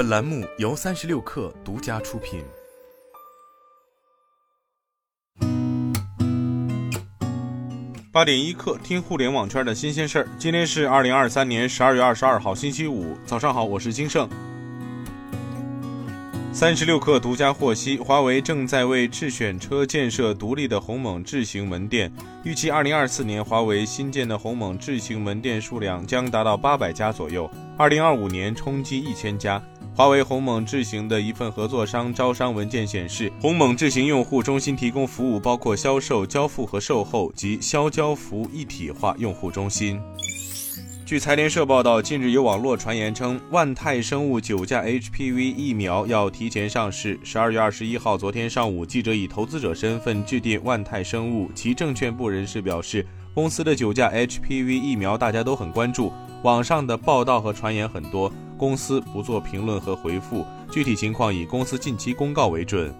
本栏目由三十六氪独家出品。八点一刻，听互联网圈的新鲜事儿。今天是二零二三年十二月二十二号，星期五，早上好，我是金盛。三十六氪独家获悉，华为正在为智选车建设独立的鸿蒙智行门店，预计二零二四年华为新建的鸿蒙智行门店数量将达到八百家左右，二零二五年冲击一千家。华为鸿蒙智行的一份合作商招商文件显示，鸿蒙智行用户中心提供服务包括销售、交付和售后及销交服一体化用户中心。据财联社报道，近日有网络传言称，万泰生物九价 HPV 疫苗要提前上市。十二月二十一号，昨天上午，记者以投资者身份致电万泰生物，其证券部人士表示，公司的九价 HPV 疫苗大家都很关注，网上的报道和传言很多，公司不做评论和回复，具体情况以公司近期公告为准。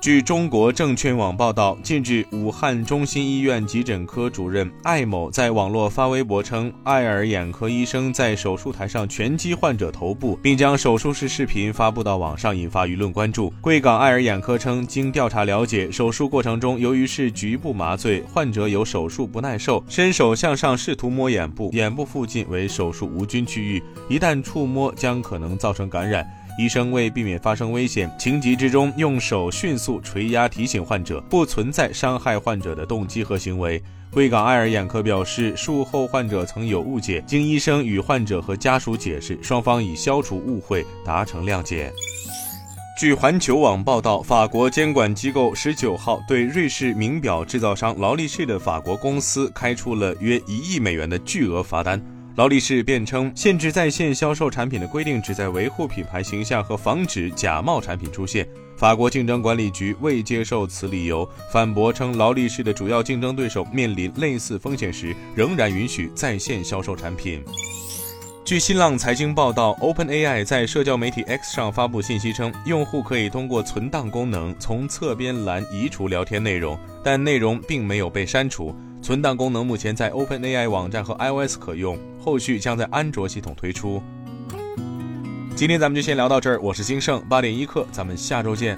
据中国证券网报道，近日，武汉中心医院急诊科主任艾某在网络发微博称，爱尔眼科医生在手术台上拳击患者头部，并将手术室视频发布到网上，引发舆论关注。贵港爱尔眼科称，经调查了解，手术过程中由于是局部麻醉，患者有手术不耐受，伸手向上试图摸眼部，眼部附近为手术无菌区域，一旦触摸将可能造成感染。医生为避免发生危险，情急之中用手迅速捶压提醒患者，不存在伤害患者的动机和行为。贵港爱尔眼科表示，术后患者曾有误解，经医生与患者和家属解释，双方已消除误会，达成谅解。据环球网报道，法国监管机构十九号对瑞士名表制造商劳力士的法国公司开出了约一亿美元的巨额罚单。劳力士辩称，限制在线销售产品的规定旨在维护品牌形象和防止假冒产品出现。法国竞争管理局未接受此理由，反驳称劳力士的主要竞争对手面临类似风险时，仍然允许在线销售产品。据新浪财经报道，OpenAI 在社交媒体 X 上发布信息称，用户可以通过存档功能从侧边栏移除聊天内容，但内容并没有被删除。存档功能目前在 OpenAI 网站和 iOS 可用，后续将在安卓系统推出。今天咱们就先聊到这儿，我是金盛八点一刻，咱们下周见。